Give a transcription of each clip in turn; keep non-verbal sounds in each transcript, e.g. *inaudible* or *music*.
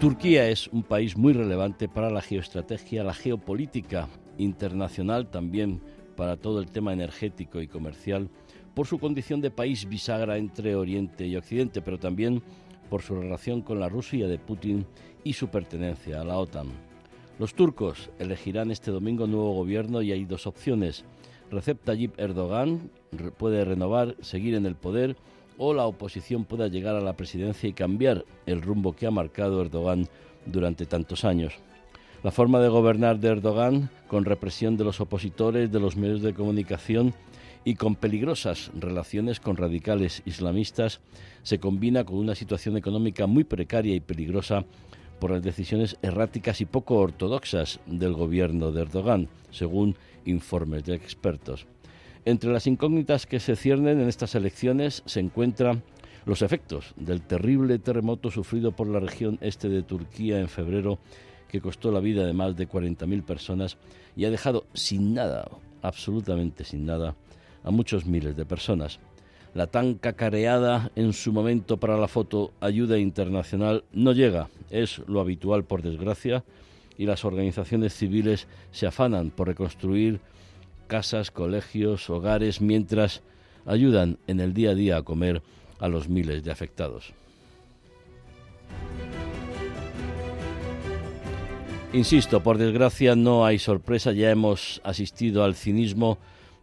Turquía es un país muy relevante para la geoestrategia, la geopolítica internacional, también para todo el tema energético y comercial, por su condición de país bisagra entre Oriente y Occidente, pero también por su relación con la Rusia de Putin y su pertenencia a la OTAN. Los turcos elegirán este domingo nuevo gobierno y hay dos opciones. Recep Tayyip Erdogan puede renovar, seguir en el poder o la oposición pueda llegar a la presidencia y cambiar el rumbo que ha marcado Erdogan durante tantos años. La forma de gobernar de Erdogan, con represión de los opositores, de los medios de comunicación y con peligrosas relaciones con radicales islamistas, se combina con una situación económica muy precaria y peligrosa por las decisiones erráticas y poco ortodoxas del gobierno de Erdogan, según informes de expertos. Entre las incógnitas que se ciernen en estas elecciones se encuentran los efectos del terrible terremoto sufrido por la región este de Turquía en febrero, que costó la vida de más de 40.000 personas y ha dejado sin nada, absolutamente sin nada, a muchos miles de personas. La tan cacareada en su momento para la foto ayuda internacional no llega, es lo habitual por desgracia, y las organizaciones civiles se afanan por reconstruir casas, colegios, hogares, mientras ayudan en el día a día a comer a los miles de afectados. Insisto, por desgracia no hay sorpresa, ya hemos asistido al cinismo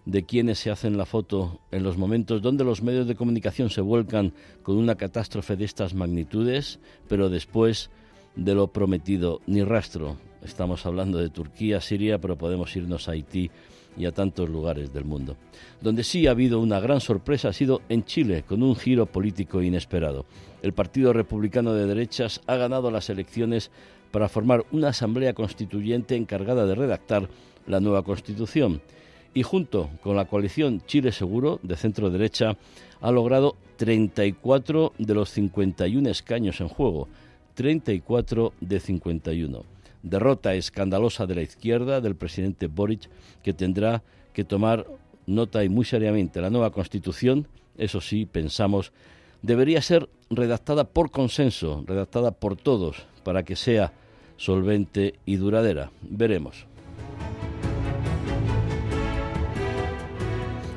de quienes se hacen la foto en los momentos donde los medios de comunicación se vuelcan con una catástrofe de estas magnitudes, pero después de lo prometido ni rastro. Estamos hablando de Turquía, Siria, pero podemos irnos a Haití y a tantos lugares del mundo. Donde sí ha habido una gran sorpresa ha sido en Chile, con un giro político inesperado. El Partido Republicano de Derechas ha ganado las elecciones para formar una asamblea constituyente encargada de redactar la nueva constitución. Y junto con la coalición Chile Seguro, de centro derecha, ha logrado 34 de los 51 escaños en juego. 34 de 51 derrota escandalosa de la izquierda del presidente Boric, que tendrá que tomar nota y muy seriamente. La nueva Constitución, eso sí, pensamos, debería ser redactada por consenso, redactada por todos, para que sea solvente y duradera. Veremos.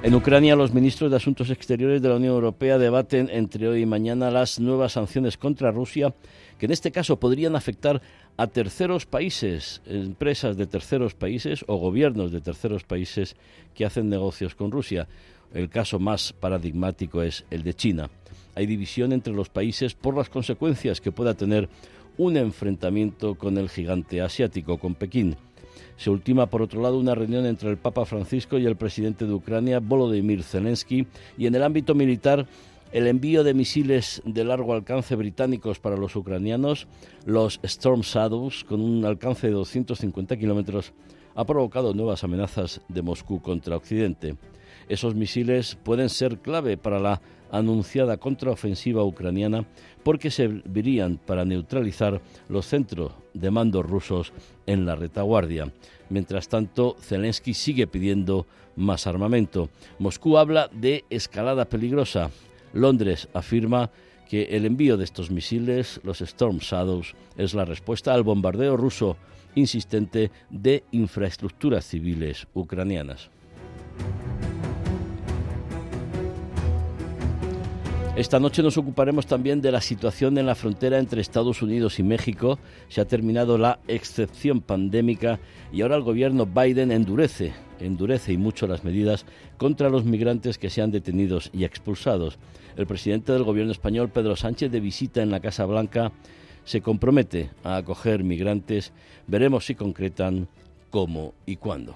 En Ucrania, los ministros de Asuntos Exteriores de la Unión Europea debaten entre hoy y mañana las nuevas sanciones contra Rusia, que en este caso podrían afectar a terceros países, empresas de terceros países o gobiernos de terceros países que hacen negocios con Rusia. El caso más paradigmático es el de China. Hay división entre los países por las consecuencias que pueda tener un enfrentamiento con el gigante asiático, con Pekín. Se ultima, por otro lado, una reunión entre el Papa Francisco y el presidente de Ucrania, Volodymyr Zelensky, y en el ámbito militar el envío de misiles de largo alcance británicos para los ucranianos, los Storm Shadows, con un alcance de 250 kilómetros, ha provocado nuevas amenazas de Moscú contra Occidente. Esos misiles pueden ser clave para la anunciada contraofensiva ucraniana porque servirían para neutralizar los centros de mando rusos en la retaguardia. Mientras tanto, Zelensky sigue pidiendo más armamento. Moscú habla de escalada peligrosa. Londres afirma que el envío de estos misiles, los Storm Shadows, es la respuesta al bombardeo ruso insistente de infraestructuras civiles ucranianas. Esta noche nos ocuparemos también de la situación en la frontera entre Estados Unidos y México. Se ha terminado la excepción pandémica y ahora el gobierno Biden endurece, endurece y mucho las medidas contra los migrantes que sean detenidos y expulsados. El presidente del gobierno español, Pedro Sánchez, de visita en la Casa Blanca, se compromete a acoger migrantes. Veremos si concretan cómo y cuándo.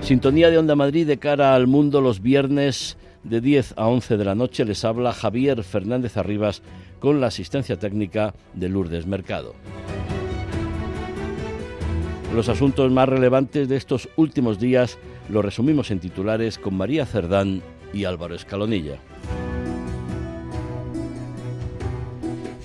Sintonía de Onda Madrid de cara al mundo los viernes de 10 a 11 de la noche. Les habla Javier Fernández Arribas con la asistencia técnica de Lourdes Mercado. Los asuntos más relevantes de estos últimos días los resumimos en titulares con María Cerdán y Álvaro Escalonilla.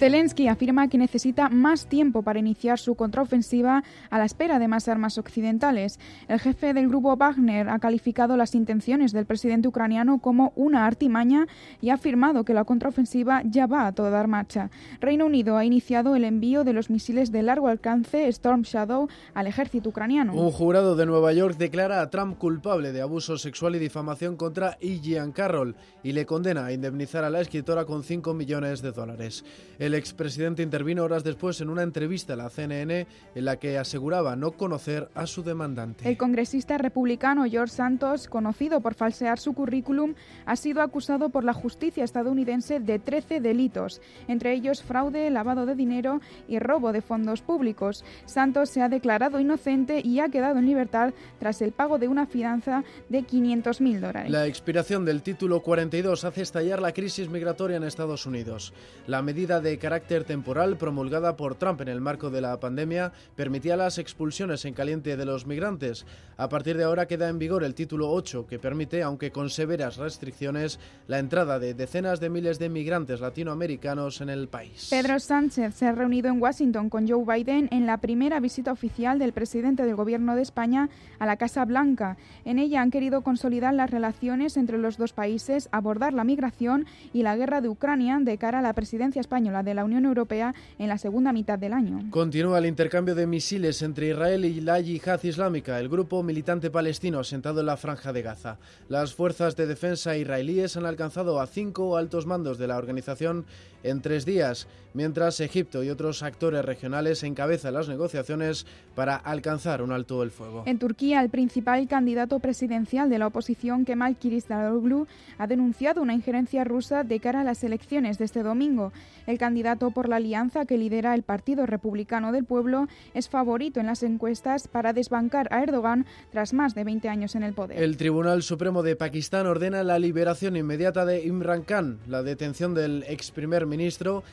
Zelensky afirma que necesita más tiempo para iniciar su contraofensiva a la espera de más armas occidentales. El jefe del grupo Wagner ha calificado las intenciones del presidente ucraniano como una artimaña y ha afirmado que la contraofensiva ya va a toda marcha. Reino Unido ha iniciado el envío de los misiles de largo alcance Storm Shadow al ejército ucraniano. Un jurado de Nueva York declara a Trump culpable de abuso sexual y difamación contra E. Carroll y le condena a indemnizar a la escritora con 5 millones de dólares. Expresidente intervino horas después en una entrevista a la CNN en la que aseguraba no conocer a su demandante. El congresista republicano George Santos, conocido por falsear su currículum, ha sido acusado por la justicia estadounidense de 13 delitos, entre ellos fraude, lavado de dinero y robo de fondos públicos. Santos se ha declarado inocente y ha quedado en libertad tras el pago de una fianza de 500.000 dólares. La expiración del título 42 hace estallar la crisis migratoria en Estados Unidos. La medida de carácter temporal promulgada por Trump en el marco de la pandemia permitía las expulsiones en caliente de los migrantes. A partir de ahora queda en vigor el título 8 que permite, aunque con severas restricciones, la entrada de decenas de miles de migrantes latinoamericanos en el país. Pedro Sánchez se ha reunido en Washington con Joe Biden en la primera visita oficial del presidente del Gobierno de España a la Casa Blanca. En ella han querido consolidar las relaciones entre los dos países, abordar la migración y la guerra de Ucrania de cara a la presidencia española de la Unión Europea en la segunda mitad del año. Continúa el intercambio de misiles entre Israel y la Yihad Islámica, el grupo militante palestino asentado en la franja de Gaza. Las fuerzas de defensa israelíes han alcanzado a cinco altos mandos de la organización en tres días, mientras Egipto y otros actores regionales encabezan las negociaciones para alcanzar un alto el fuego. En Turquía, el principal candidato presidencial de la oposición, Kemal Kılıçdaroğlu, ha denunciado una injerencia rusa de cara a las elecciones de este domingo. El candidato por la alianza que lidera el Partido Republicano del Pueblo es favorito en las encuestas para desbancar a Erdogan tras más de 20 años en el poder. El Tribunal Supremo de Pakistán ordena la liberación inmediata de Imran Khan, la detención del ex primer ministro,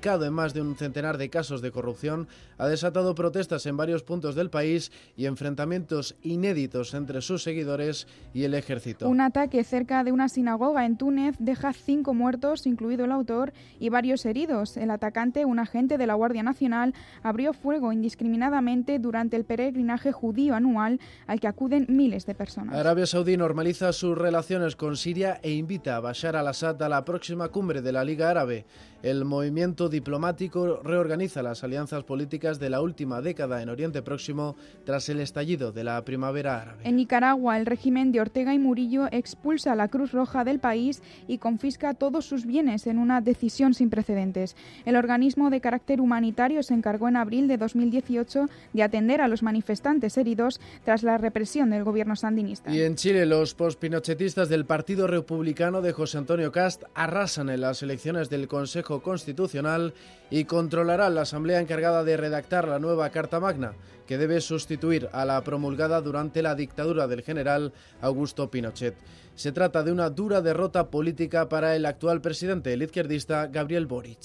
implicado en más de un centenar de casos de corrupción, ha desatado protestas en varios puntos del país y enfrentamientos inéditos entre sus seguidores y el ejército. Un ataque cerca de una sinagoga en Túnez deja cinco muertos, incluido el autor, y varios heridos. El atacante, un agente de la Guardia Nacional, abrió fuego indiscriminadamente durante el peregrinaje judío anual al que acuden miles de personas. Arabia Saudí normaliza sus relaciones con Siria e invita a Bashar al-Assad a la próxima cumbre de la Liga Árabe. El movimiento diplomático reorganiza las alianzas políticas de la última década en Oriente Próximo tras el estallido de la primavera árabe. En Nicaragua, el régimen de Ortega y Murillo expulsa a la Cruz Roja del país y confisca todos sus bienes en una decisión sin precedentes. El organismo de carácter humanitario se encargó en abril de 2018 de atender a los manifestantes heridos tras la represión del gobierno sandinista. Y en Chile, los pospinochetistas del Partido Republicano de José Antonio Cast arrasan en las elecciones del Consejo Constitucional y controlará la Asamblea encargada de redactar la nueva Carta Magna, que debe sustituir a la promulgada durante la dictadura del general Augusto Pinochet. Se trata de una dura derrota política para el actual presidente, el izquierdista Gabriel Boric.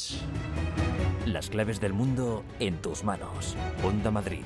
Las claves del mundo en tus manos. Onda Madrid.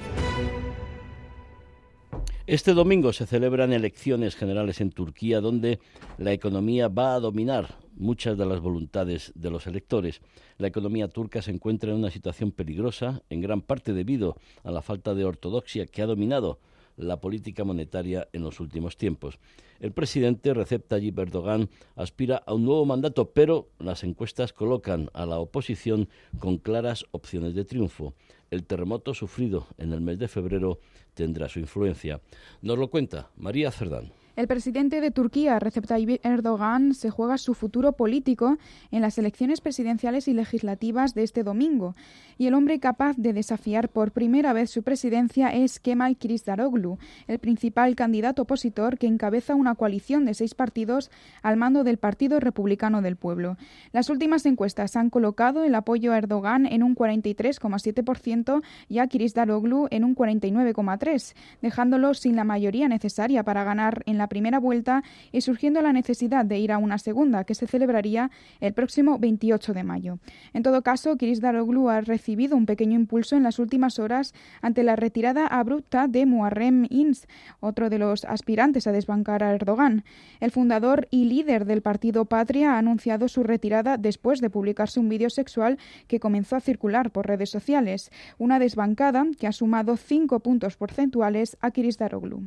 Este domingo se celebran elecciones generales en Turquía donde la economía va a dominar muchas de las voluntades de los electores. La economía turca se encuentra en una situación peligrosa, en gran parte debido a la falta de ortodoxia que ha dominado la política monetaria en los últimos tiempos. El presidente Recep Tayyip Erdogan aspira a un nuevo mandato, pero las encuestas colocan a la oposición con claras opciones de triunfo. El terremoto sufrido en el mes de febrero tendrá su influencia. Nos lo cuenta María Cerdán. El presidente de Turquía, Recep Tayyip Erdogan, se juega su futuro político en las elecciones presidenciales y legislativas de este domingo. Y el hombre capaz de desafiar por primera vez su presidencia es Kemal Kılıçdaroğlu, el principal candidato opositor que encabeza una coalición de seis partidos al mando del Partido Republicano del Pueblo. Las últimas encuestas han colocado el apoyo a Erdogan en un 43,7% y a Kılıçdaroğlu en un 49,3%, dejándolo sin la mayoría necesaria para ganar en la primera vuelta y surgiendo la necesidad de ir a una segunda, que se celebraría el próximo 28 de mayo. En todo caso, Kiris Daroglu ha recibido un pequeño impulso en las últimas horas ante la retirada abrupta de Muharrem Ins, otro de los aspirantes a desbancar a Erdogan. El fundador y líder del partido Patria ha anunciado su retirada después de publicarse un vídeo sexual que comenzó a circular por redes sociales, una desbancada que ha sumado cinco puntos porcentuales a Kiris Daroglu.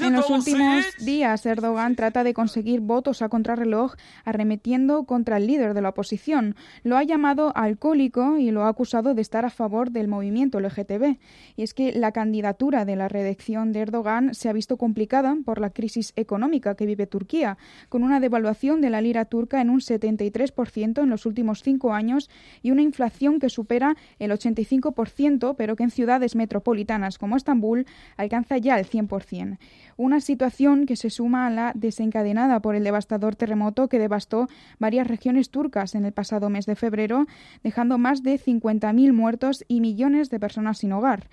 En los últimos días, Erdogan trata de conseguir votos a contrarreloj arremetiendo contra el líder de la oposición. Lo ha llamado alcohólico y lo ha acusado de estar a favor del movimiento LGTB. Y es que la candidatura de la reelección de Erdogan se ha visto complicada por la crisis económica que vive Turquía, con una devaluación de la lira turca en un 73% en los últimos cinco años y una inflación que supera el 85%, pero que en ciudades metropolitanas como Estambul alcanza ya el 100% una situación que se suma a la desencadenada por el devastador terremoto que devastó varias regiones turcas en el pasado mes de febrero, dejando más de 50.000 muertos y millones de personas sin hogar.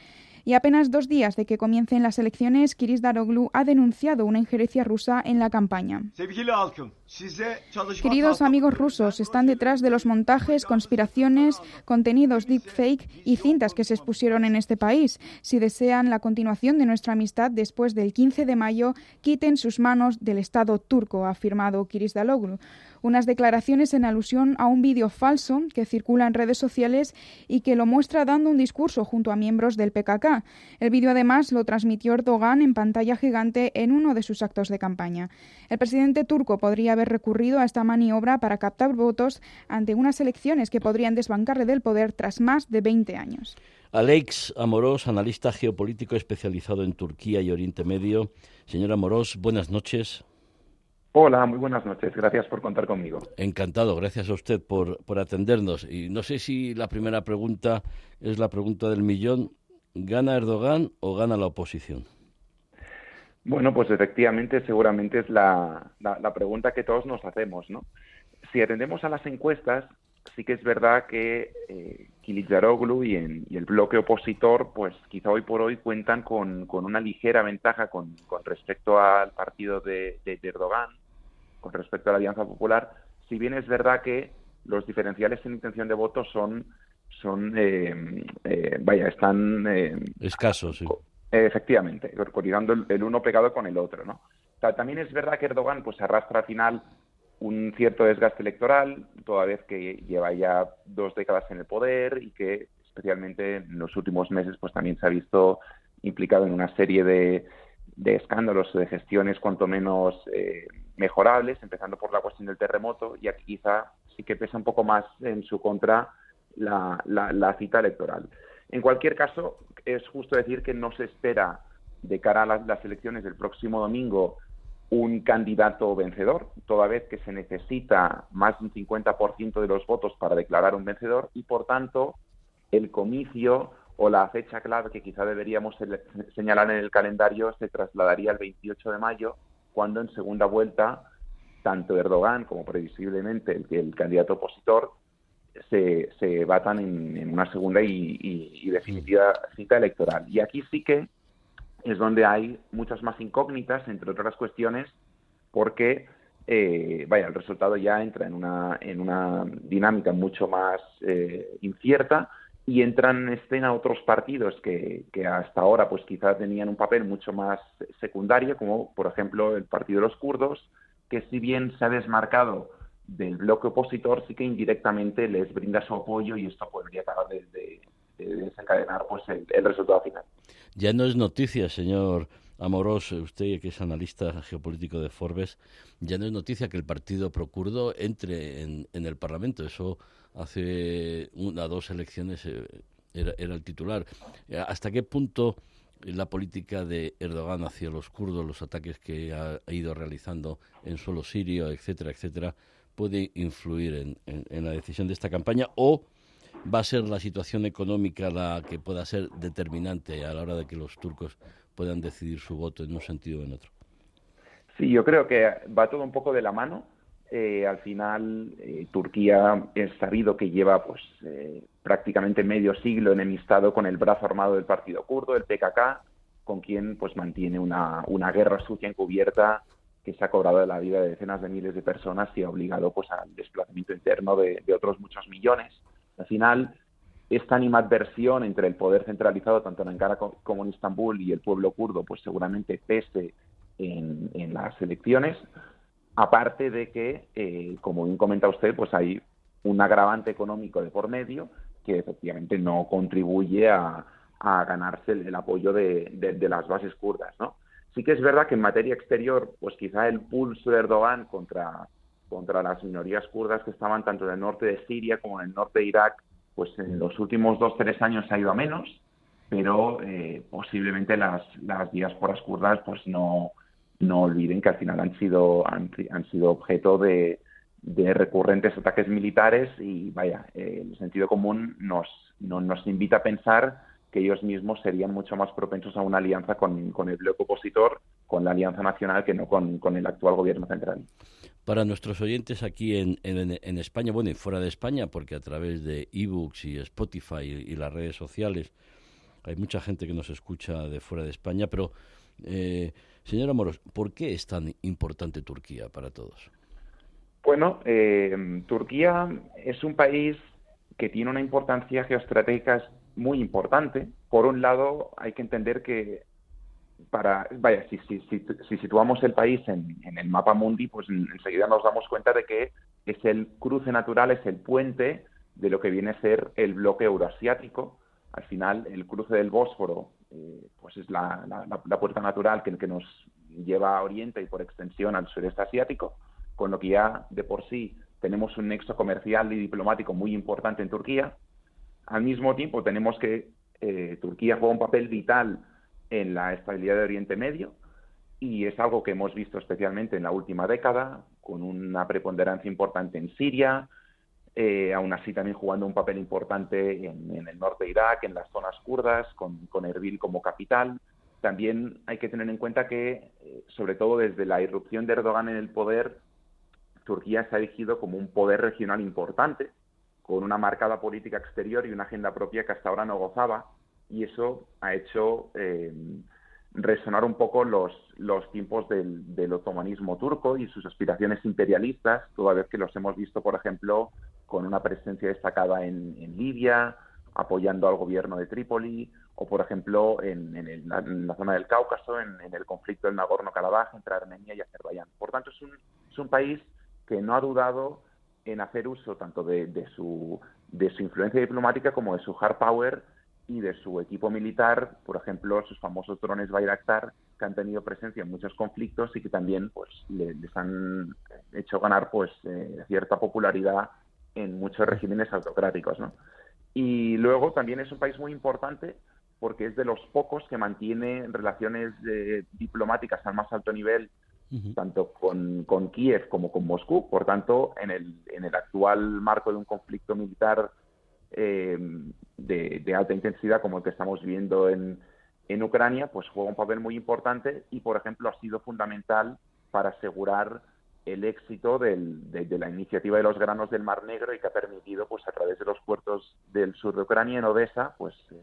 Y apenas dos días de que comiencen las elecciones, Kiris Daroglu ha denunciado una injerencia rusa en la campaña. Queridos amigos rusos, están detrás de los montajes, conspiraciones, contenidos deepfake y cintas que se expusieron en este país. Si desean la continuación de nuestra amistad después del 15 de mayo, quiten sus manos del Estado turco, ha afirmado Kiris Daroglu unas declaraciones en alusión a un vídeo falso que circula en redes sociales y que lo muestra dando un discurso junto a miembros del PKK. El vídeo además lo transmitió Erdogan en pantalla gigante en uno de sus actos de campaña. El presidente turco podría haber recurrido a esta maniobra para captar votos ante unas elecciones que podrían desbancarle del poder tras más de 20 años. Alex Amorós, analista geopolítico especializado en Turquía y Oriente Medio. Señor Amorós, buenas noches. Hola, muy buenas noches. Gracias por contar conmigo. Encantado, gracias a usted por, por atendernos. Y no sé si la primera pregunta es la pregunta del millón. ¿Gana Erdogan o gana la oposición? Bueno, pues efectivamente, seguramente es la, la, pregunta que todos nos hacemos, ¿no? Si atendemos a las encuestas, sí que es verdad que eh, Kılıçdaroğlu y, y, el bloque opositor, pues quizá hoy por hoy cuentan con, con una ligera ventaja con, con respecto al partido de, de, Erdogan, con respecto a la Alianza Popular, si bien es verdad que los diferenciales en intención de voto son, son eh, eh, vaya, están... Eh, Escasos, sí. Efectivamente, coordinando el, uno pegado con el otro, ¿no? también es verdad que Erdogan pues arrastra al final un cierto desgaste electoral, toda vez que lleva ya dos décadas en el poder y que especialmente en los últimos meses pues también se ha visto implicado en una serie de, de escándalos, de gestiones cuanto menos eh, mejorables, empezando por la cuestión del terremoto, y aquí quizá sí que pesa un poco más en su contra la, la, cita electoral. En cualquier caso, es justo decir que no se espera de cara a las elecciones del próximo domingo un candidato vencedor, toda vez que se necesita más de un 50% de los votos para declarar un vencedor y, por tanto, el comicio o la fecha clave que quizá deberíamos señalar en el calendario se trasladaría al 28 de mayo, cuando en segunda vuelta tanto Erdogan como previsiblemente el, el candidato opositor se, se batan en, una segunda y, definitiva cita electoral. Y aquí sí que es donde hay muchas más incógnitas, entre otras cuestiones, porque eh, vaya, el resultado ya entra en una, en una dinámica mucho más eh, incierta y entran en escena otros partidos que, que hasta ahora pues quizás tenían un papel mucho más secundario, como por ejemplo el Partido de los Kurdos, que si bien se ha desmarcado del bloque opositor, sí que indirectamente les brinda su apoyo y esto podría acabar de, desencadenar pues el, resultado final. Ya no es noticia, señor Amorós, usted que es analista geopolítico de Forbes, ya no es noticia que el partido procurdo entre en, el Parlamento. Eso hace una dos elecciones eh, era, el titular. ¿Hasta qué punto la política de Erdogan hacia los kurdos, los ataques que ha, ido realizando en suelo sirio, etcétera, etcétera, puede influir en, la decisión de esta campaña o va a ser la situación económica la que pueda ser determinante a la hora de que los turcos puedan decidir su voto en un sentido o en otro. Sí, yo creo que va todo un poco de la mano. Eh, al final, eh, Turquía es sabido que lleva pues eh, prácticamente medio siglo enemistado con el brazo armado del partido kurdo, el PKK, con quien pues mantiene una, una guerra sucia encubierta que se ha cobrado la vida de decenas de miles de personas y ha obligado pues al desplazamiento interno de, otros muchos millones. Al final, esta animadversión entre el poder centralizado tanto en Ankara como en Estambul y el pueblo kurdo, pues seguramente pese en, en las elecciones, aparte de que, eh, como bien comenta usted, pues hay un agravante económico de por medio que efectivamente no contribuye a, ganarse el, apoyo de, las bases kurdas. Sí que es verdad que en materia exterior, pues quizá el pulso de Erdogan contra, contra las minorías kurdas que estaban tanto en el norte de Siria como en el norte de Irak, pues en los últimos dos, tres años ha ido a menos, pero eh, posiblemente las, las diásporas kurdas pues no, no olviden que al final han sido, han, sido objeto de, de, recurrentes ataques militares y vaya, el sentido común nos, nos invita a pensar que ellos mismos serían mucho más propensos a una alianza con, con el bloque opositor, con la Alianza Nacional, que no con, con el actual gobierno central. Para nuestros oyentes aquí en, en, en, España, bueno, y fuera de España, porque a través de ebooks y Spotify y, las redes sociales hay mucha gente que nos escucha de fuera de España, pero eh, Señora Moros, ¿por qué es tan importante Turquía para todos? Bueno, eh, Turquía es un país que tiene una importancia geoestratégica muy importante. Por un lado, hay que entender que para, vaya, si, si, si, situamos el país en, el mapa mundi, pues enseguida nos damos cuenta de que es el cruce natural, es el puente de lo que viene a ser el bloque euroasiático. Al final, el cruce del Bósforo eh, pues es la, puerta natural que, que nos lleva a Oriente y por extensión al sureste asiático, con lo que ya de por sí tenemos un nexo comercial y diplomático muy importante en Turquía. Al mismo tiempo tenemos que eh, Turquía juega un papel vital en la estabilidad de Oriente Medio y es algo que hemos visto especialmente en la última década, con una preponderancia importante en Siria, eh, aún así también jugando un papel importante en, el norte de Irak, en las zonas kurdas, con, Erbil como capital. También hay que tener en cuenta que, eh, sobre todo desde la irrupción de Erdogan en el poder, Turquía se ha elegido como un poder regional importante, con una marcada política exterior y una agenda propia que hasta ahora no gozaba, y eso ha hecho eh, resonar un poco los, los tiempos del, del, otomanismo turco y sus aspiraciones imperialistas, toda vez que los hemos visto, por ejemplo, con una presencia destacada en, Libia, apoyando al gobierno de Trípoli, o por ejemplo en, la, zona del Cáucaso, en, el conflicto del Nagorno-Karabaj entre Armenia y Azerbaiyán. Por tanto, es un, es un país que no ha dudado en hacer uso tanto de, de, su, de su influencia diplomática como de su hard power y de su equipo militar, por ejemplo, sus famosos drones Bayraktar, que han tenido presencia en muchos conflictos y que también pues les han hecho ganar pues eh, cierta popularidad en muchos regímenes autocráticos, ¿no? Y luego también es un país muy importante porque es de los pocos que mantiene relaciones eh, diplomáticas al más alto nivel, tanto con, con, Kiev como con Moscú. Por tanto, en el, en el actual marco de un conflicto militar eh, de, de, alta intensidad como el que estamos viendo en, en Ucrania, pues juega un papel muy importante y, por ejemplo, ha sido fundamental para asegurar el éxito de, la iniciativa de los granos del Mar Negro y que ha permitido, pues a través de los puertos del sur de Ucrania, en Odessa, pues eh,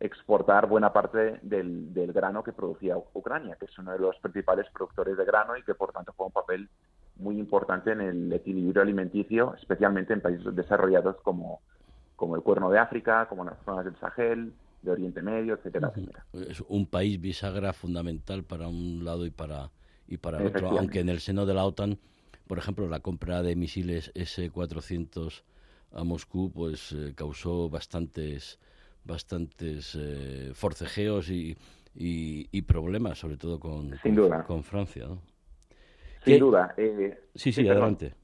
exportar buena parte del, grano que producía Ucrania, que es uno de los principales productores de grano y que por tanto juega un papel muy importante en el equilibrio alimenticio, especialmente en países desarrollados como, como el Cuerno de África, como las zonas del Sahel, de Oriente Medio, etcétera, etcétera. Es un país bisagra fundamental para un lado y para y para otro, aunque en el seno de la OTAN, por ejemplo, la compra de misiles S-400 a Moscú pues eh, causó bastantes bastantes eh, forcejeos y, y, problemas, sobre todo con, con, Francia. ¿no? Sin duda. Eh, sí, sí, adelante.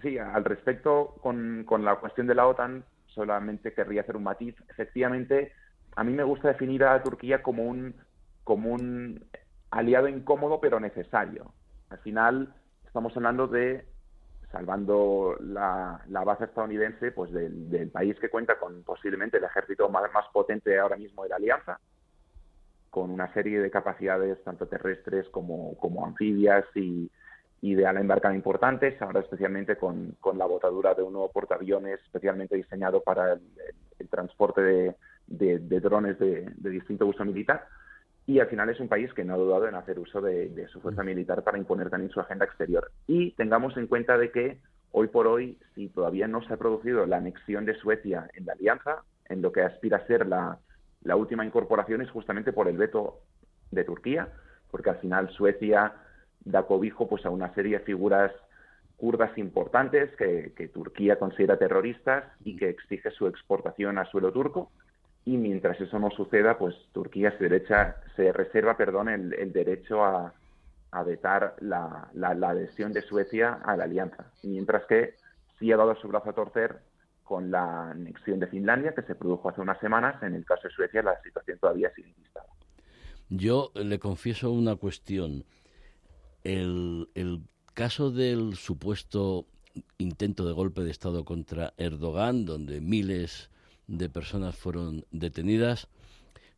Sí, al respecto, con, con la cuestión de la OTAN, solamente querría hacer un matiz. Efectivamente, a mí me gusta definir a Turquía como un, como un aliado incómodo pero necesario. Al final estamos hablando de, salvando la, base estadounidense, pues del, país que cuenta con posiblemente el ejército más, potente ahora mismo de la alianza, con una serie de capacidades tanto terrestres como, como anfibias y, de ala embarcada importantes, ahora especialmente con, con, la botadura de un nuevo portaaviones especialmente diseñado para el, transporte de, drones de, distinto uso militar. Y al final es un país que no ha dudado en hacer uso de, su fuerza militar para imponer también su agenda exterior. Y tengamos en cuenta de que hoy por hoy, si todavía no se ha producido la anexión de Suecia en la alianza, en lo que aspira a ser la, la última incorporación es justamente por el veto de Turquía, porque al final Suecia da cobijo pues a una serie de figuras kurdas importantes que, Turquía considera terroristas y que exige su exportación a suelo turco. Y mientras eso no suceda, pues Turquía se, derecha, se reserva perdón, el, derecho a, vetar la, adhesión de Suecia a la alianza. Mientras que sí ha dado su brazo a torcer con la anexión de Finlandia, que se produjo hace unas semanas. En el caso de Suecia, la situación todavía sigue instalada. Yo le confieso una cuestión el, caso del supuesto intento de golpe de Estado contra Erdogan, donde miles de personas fueron detenidas.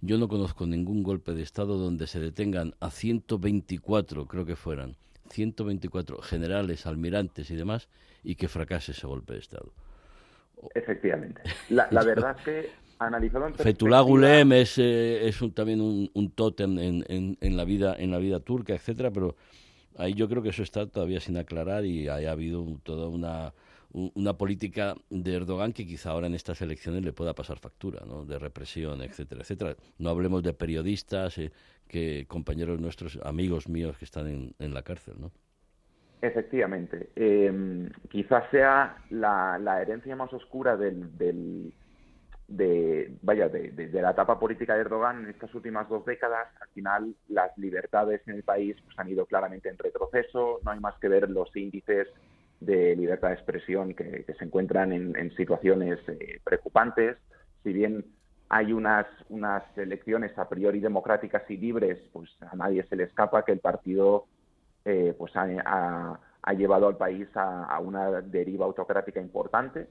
Yo no conozco ningún golpe de Estado donde se detengan a 124, creo que fueran, 124 generales, almirantes y demás, y que fracase ese golpe de Estado. Efectivamente. La, *laughs* verdad es que analizado en Gulen es, eh, es también un, un tótem en, en, en, la vida, en la vida turca, etcétera, pero Ahí yo creo que eso está todavía sin aclarar y haya habido toda una, una política de Erdogan que quizá ahora en estas elecciones le pueda pasar factura, ¿no? de represión, etcétera, etcétera. No hablemos de periodistas, eh, que compañeros nuestros, amigos míos que están en, en la cárcel, ¿no? Efectivamente. Eh, quizás sea la, herencia más oscura del, del, de, vaya, de, la etapa política de Erdogan en estas últimas dos décadas, al final las libertades en el país pues, han ido claramente en retroceso, no hay más que ver los índices de libertad de expresión que, se encuentran en, situaciones eh, preocupantes, si bien hay unas, unas elecciones a priori democráticas y libres, pues a nadie se le escapa que el partido eh, pues ha, ha, llevado al país a, a una deriva autocrática importante.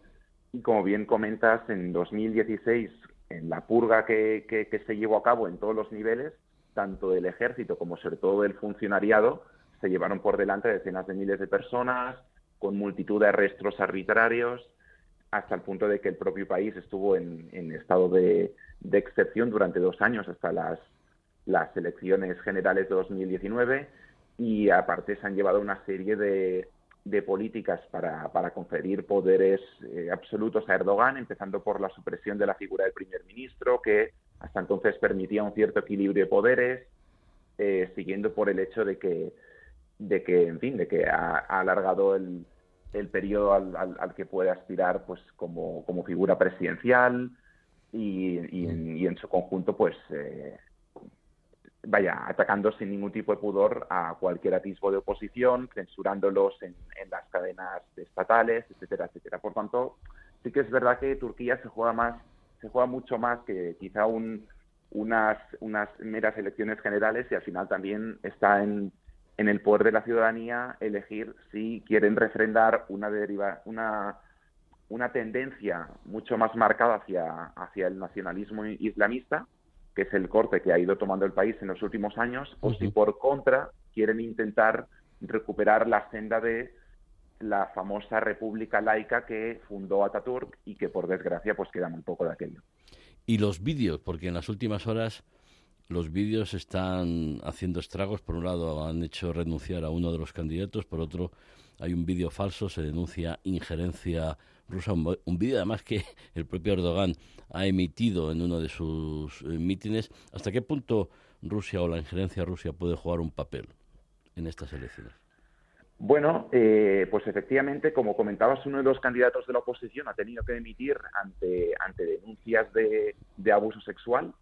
Y como bien comentas, en 2016, en la purga que, se llevó a cabo en todos los niveles, tanto del ejército como sobre todo del funcionariado, se llevaron por delante decenas de miles de personas, con multitud de arrestos arbitrarios, hasta el punto de que el propio país estuvo en, estado de, excepción durante dos años, hasta las, elecciones generales de 2019, y aparte se han llevado una serie de, de políticas para, conferir poderes eh, absolutos a Erdogan, empezando por la supresión de la figura del primer ministro, que hasta entonces permitía un cierto equilibrio de poderes, eh, siguiendo por el hecho de que, de que en fin, de que ha, alargado el, el periodo al, al, que puede aspirar pues como, como figura presidencial y, y, en, y en su conjunto pues eh, vaya, atacando sin ningún tipo de pudor a cualquier atisbo de oposición, censurándolos en, las cadenas estatales, etcétera, etcétera. Por tanto, sí que es verdad que Turquía se juega más, se juega mucho más que quizá un, unas, unas meras elecciones generales y al final también está en, en el poder de la ciudadanía elegir si quieren refrendar una deriva, una una tendencia mucho más marcada hacia, hacia el nacionalismo islamista, que es el corte que ha ido tomando el país en los últimos años, o si por contra quieren intentar recuperar la senda de la famosa república laica que fundó Ataturk y que por desgracia pues queda muy poco de aquello. Y los vídeos, porque en las últimas horas los vídeos están haciendo estragos. Por un lado han hecho renunciar a uno de los candidatos, por otro hay un vídeo falso, se denuncia injerencia rusa, un vídeo además que *laughs* el propio Erdogan ha emitido en uno de sus eh, mítines. ¿Hasta qué punto Rusia o la injerencia rusa puede jugar un papel en estas elecciones? Bueno, eh, pues efectivamente, como comentabas, uno de los candidatos de la oposición ha tenido que emitir ante, ante denuncias de, abuso sexual.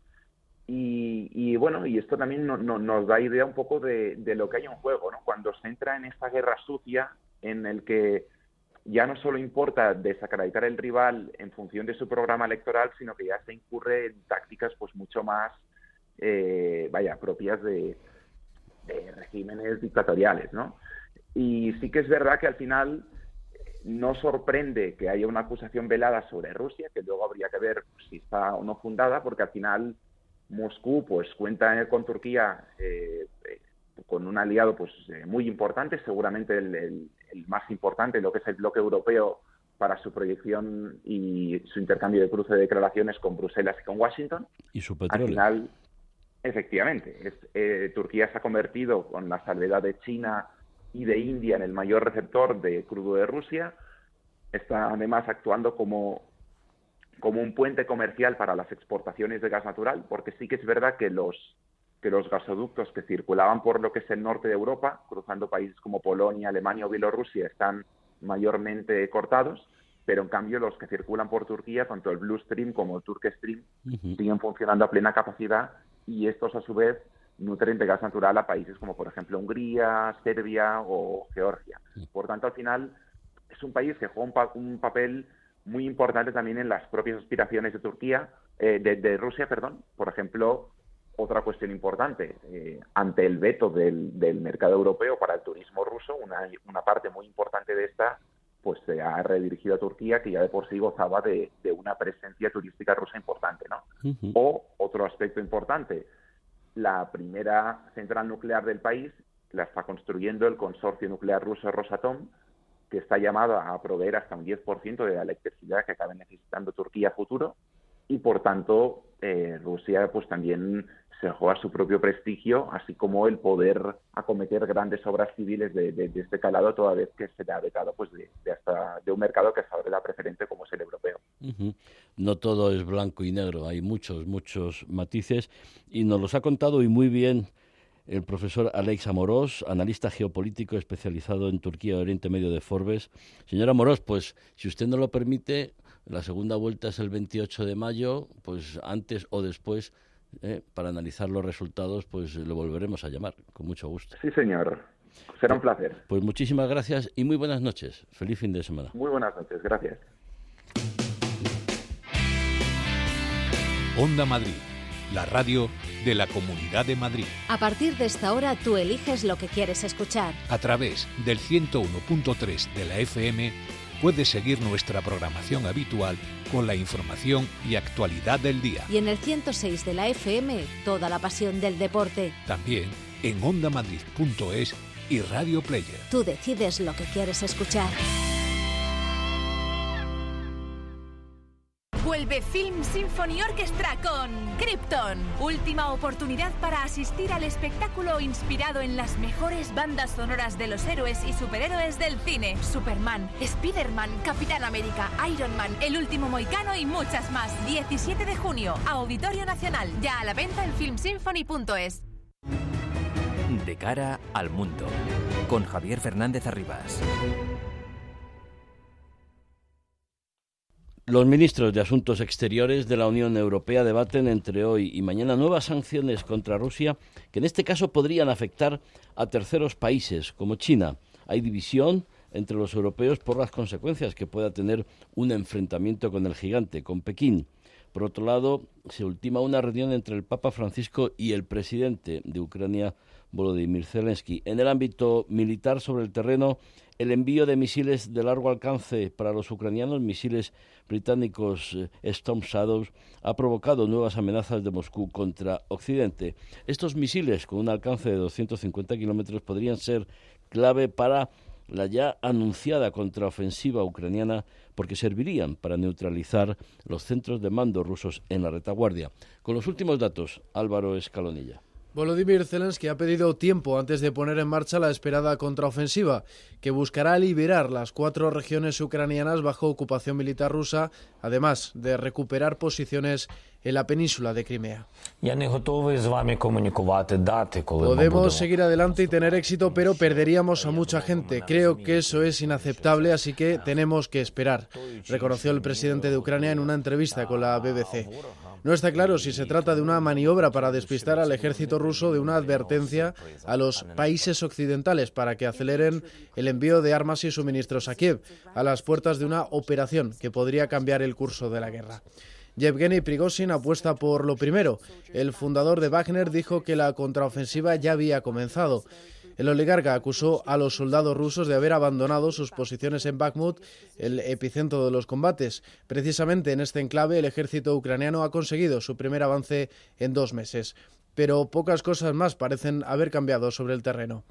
Y, bueno, y esto también nos da idea un poco de, lo que hay en juego, ¿no? Cuando se entra en esta guerra sucia en el que ya no solo importa desacreditar el rival en función de su programa electoral, sino que ya se incurre en tácticas pues mucho más, eh, vaya, propias de, de regímenes dictatoriales, ¿no? Y sí que es verdad que al final no sorprende que haya una acusación velada sobre Rusia, que luego habría que ver si está o no fundada, porque al final Moscú pues cuenta con Turquía eh, con un aliado pues eh, muy importante, seguramente el, más importante, lo que es el bloque europeo para su proyección y su intercambio de cruce de declaraciones con Bruselas y con Washington. Y su petróleo. Al final, efectivamente, eh, Turquía se ha convertido, con la salvedad de China y de India, en el mayor receptor de crudo de Rusia. Está además actuando como, como un puente comercial para las exportaciones de gas natural, porque sí que es verdad que los que los gasoductos que circulaban por lo que es el norte de Europa, cruzando países como Polonia, Alemania o Bielorrusia, están mayormente cortados, pero en cambio los que circulan por Turquía, tanto el Blue Stream como el Turk Stream, siguen funcionando a plena capacidad y estos a su vez nutren de gas natural a países como por ejemplo Hungría, Serbia o Georgia. Por tanto, al final es un país que juega un, papel muy importante también en las propias aspiraciones de Turquía, eh, de, Rusia, perdón. Por ejemplo, otra cuestión importante, eh, ante el veto del, mercado europeo para el turismo ruso, una, parte muy importante de esta pues se ha redirigido a Turquía, que ya de por sí gozaba de, una presencia turística rusa importante, ¿no? O otro aspecto importante, la primera central nuclear del país la está construyendo el consorcio nuclear ruso Rosatom, que está llamado a proveer hasta un 10% de la electricidad que acabe necesitando Turquía a futuro y por tanto eh, Rusia pues también se juega su propio prestigio, así como el poder acometer grandes obras civiles de, este calado, toda vez que se le ha vetado pues, de, hasta, de un mercado que es ahora preferente como es el europeo. No todo es blanco y negro, hay muchos, muchos matices, y nos los ha contado y muy bien el profesor Alex Amorós, analista geopolítico especializado en Turquía y Oriente Medio de Forbes. Señor Amorós, pues si usted no lo permite, la segunda vuelta es el 28 de mayo, pues antes o después eh, para analizar los resultados, pues lo volveremos a llamar, con mucho gusto. Sí, señor. Será un placer. Pues muchísimas gracias y muy buenas noches. Feliz fin de semana. Muy buenas noches, gracias. Onda Madrid, la radio de la Comunidad de Madrid. A partir de esta hora tú eliges lo que quieres escuchar. A través del 101.3 de la FM puedes seguir nuestra programación habitual con la información y actualidad del día. Y en el 106 de la FM, toda la pasión del deporte. También en ondamadrid.es y Radio Player. Tú decides lo que quieres escuchar. Vuelve Film Symphony Orchestra con Krypton. Última oportunidad para asistir al espectáculo inspirado en las mejores bandas sonoras de los héroes y superhéroes del cine. Superman, Spider-Man, Capitán América, Iron Man, El Último Moicano y muchas más. 17 de junio, Auditorio Nacional. Ya a la venta en filmsymphony.es. De cara al mundo, con Javier Fernández Arribas. Los ministros de Asuntos Exteriores de la Unión Europea debaten entre hoy y mañana nuevas sanciones contra Rusia que en este caso podrían afectar a terceros países como China. Hay división entre los europeos por las consecuencias que pueda tener un enfrentamiento con el gigante, con Pekín. Por otro lado, se ultima una reunión entre el Papa Francisco y el presidente de Ucrania, Volodymyr Zelensky. En el ámbito militar sobre el terreno, el envío de misiles de largo alcance para los ucranianos, misiles británicos eh, Storm Shadows, ha provocado nuevas amenazas de Moscú contra Occidente. Estos misiles, con un alcance de 250 kilómetros, podrían ser clave para la ya anunciada contraofensiva ucraniana porque servirían para neutralizar los centros de mando rusos en la retaguardia. Con los últimos datos, Álvaro Escalonilla. Volodymyr Zelensky ha pedido tiempo antes de poner en marcha la esperada contraofensiva, que buscará liberar las cuatro regiones ucranianas bajo ocupación militar rusa, además de recuperar posiciones en la península de Crimea. Podemos seguir adelante y tener éxito, pero perderíamos a mucha gente. Creo que eso es inaceptable, así que tenemos que esperar, reconoció el presidente de Ucrania en una entrevista con la BBC. No está claro si se trata de una maniobra para despistar al ejército ruso de una advertencia a los países occidentales para que aceleren el envío de armas y suministros a Kiev, a las puertas de una operación que podría cambiar el curso de la guerra. Yevgeny Prigozhin apuesta por lo primero. El fundador de Wagner dijo que la contraofensiva ya había comenzado. El oligarca acusó a los soldados rusos de haber abandonado sus posiciones en Bakhmut, el epicentro de los combates. Precisamente en este enclave, el ejército ucraniano ha conseguido su primer avance en dos meses. Pero pocas cosas más parecen haber cambiado sobre el terreno.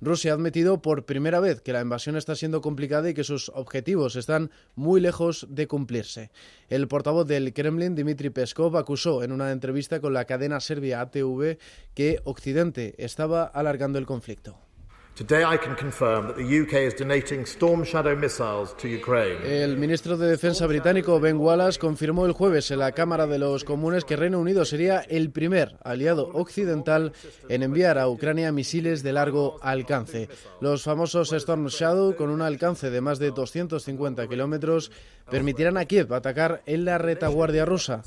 Rusia ha admitido por primera vez que la invasión está siendo complicada y que sus objetivos están muy lejos de cumplirse. El portavoz del Kremlin, Dmitry Peskov, acusó en una entrevista con la cadena serbia ATV que Occidente estaba alargando el conflicto. El ministro de Defensa británico Ben Wallace confirmó el jueves en la Cámara de los Comunes que Reino Unido sería el primer aliado occidental en enviar a Ucrania misiles de largo alcance. Los famosos Storm Shadow, con un alcance de más de 250 kilómetros, permitirán a Kiev atacar en la retaguardia rusa.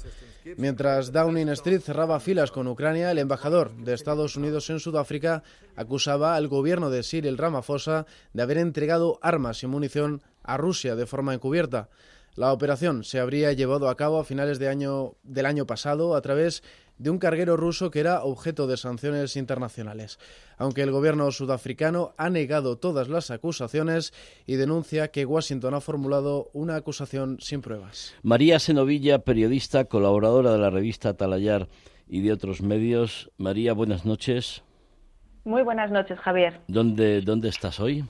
Mientras Downing Street cerraba filas con Ucrania, el embajador de Estados Unidos en Sudáfrica acusaba al gobierno de Cyril Ramaphosa de haber entregado armas y munición a Rusia de forma encubierta. La operación se habría llevado a cabo a finales de año, del año pasado a través de un carguero ruso que era objeto de sanciones internacionales. Aunque el gobierno sudafricano ha negado todas las acusaciones y denuncia que Washington ha formulado una acusación sin pruebas. María Senovilla, periodista, colaboradora de la revista Talayar y de otros medios. María, buenas noches. Muy buenas noches, Javier. ¿Dónde, dónde estás hoy?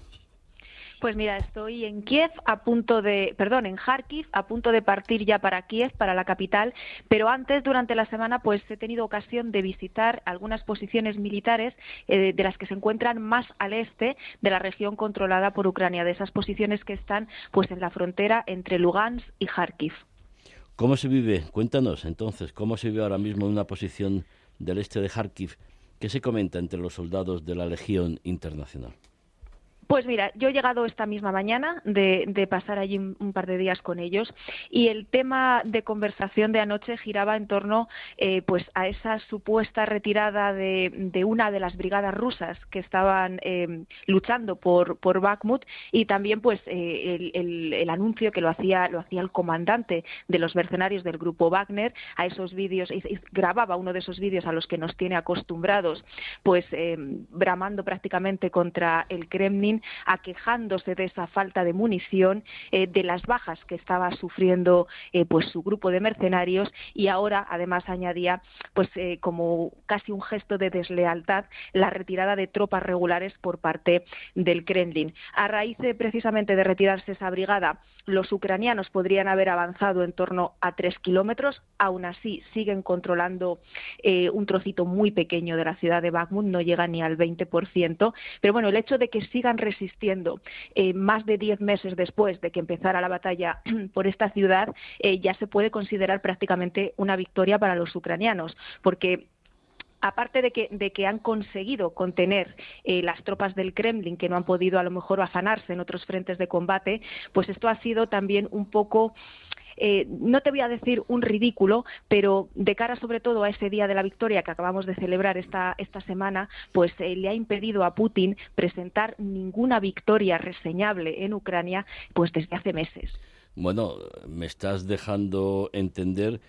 Pues mira, estoy en Kiev a punto de, perdón, en Kharkiv a punto de partir ya para Kiev, para la capital, pero antes durante la semana pues he tenido ocasión de visitar algunas posiciones militares eh, de las que se encuentran más al este de la región controlada por Ucrania, de esas posiciones que están pues en la frontera entre Lugansk y Kharkiv. ¿Cómo se vive? Cuéntanos entonces, ¿cómo se vive ahora mismo en una posición del este de Kharkiv? ¿Qué se comenta entre los soldados de la Legión Internacional? Pues mira, yo he llegado esta misma mañana de, pasar allí un, par de días con ellos y el tema de conversación de anoche giraba en torno eh, pues a esa supuesta retirada de, una de las brigadas rusas que estaban eh, luchando por, por Bakhmut y también pues eh, el, anuncio que lo hacía lo hacía el comandante de los mercenarios del grupo Wagner a esos vídeos y, grababa uno de esos vídeos a los que nos tiene acostumbrados pues bramando prácticamente contra el Kremlin aquejándose de esa falta de munición, eh, de las bajas que estaba sufriendo eh, pues su grupo de mercenarios y ahora además añadía pues eh, como casi un gesto de deslealtad la retirada de tropas regulares por parte del Kremlin. A raíz precisamente de retirarse esa brigada, los ucranianos podrían haber avanzado en torno a tres kilómetros, aún así siguen controlando un trocito muy pequeño de la ciudad de Bakhmut, no llega ni al 20%, pero bueno, el hecho de que sigan resistiendo eh, más de diez meses después de que empezara la batalla *clears throat* por esta ciudad, eh, ya se puede considerar prácticamente una victoria para los ucranianos, porque aparte de que, de que, han conseguido contener eh, las tropas del Kremlin, que no han podido a lo mejor afanarse en otros frentes de combate, pues esto ha sido también un poco eh, no te voy a decir un ridículo, pero de cara sobre todo a ese día de la victoria que acabamos de celebrar esta, esta semana, pues eh, le ha impedido a Putin presentar ninguna victoria reseñable en Ucrania pues desde hace meses. Bueno, me estás dejando entender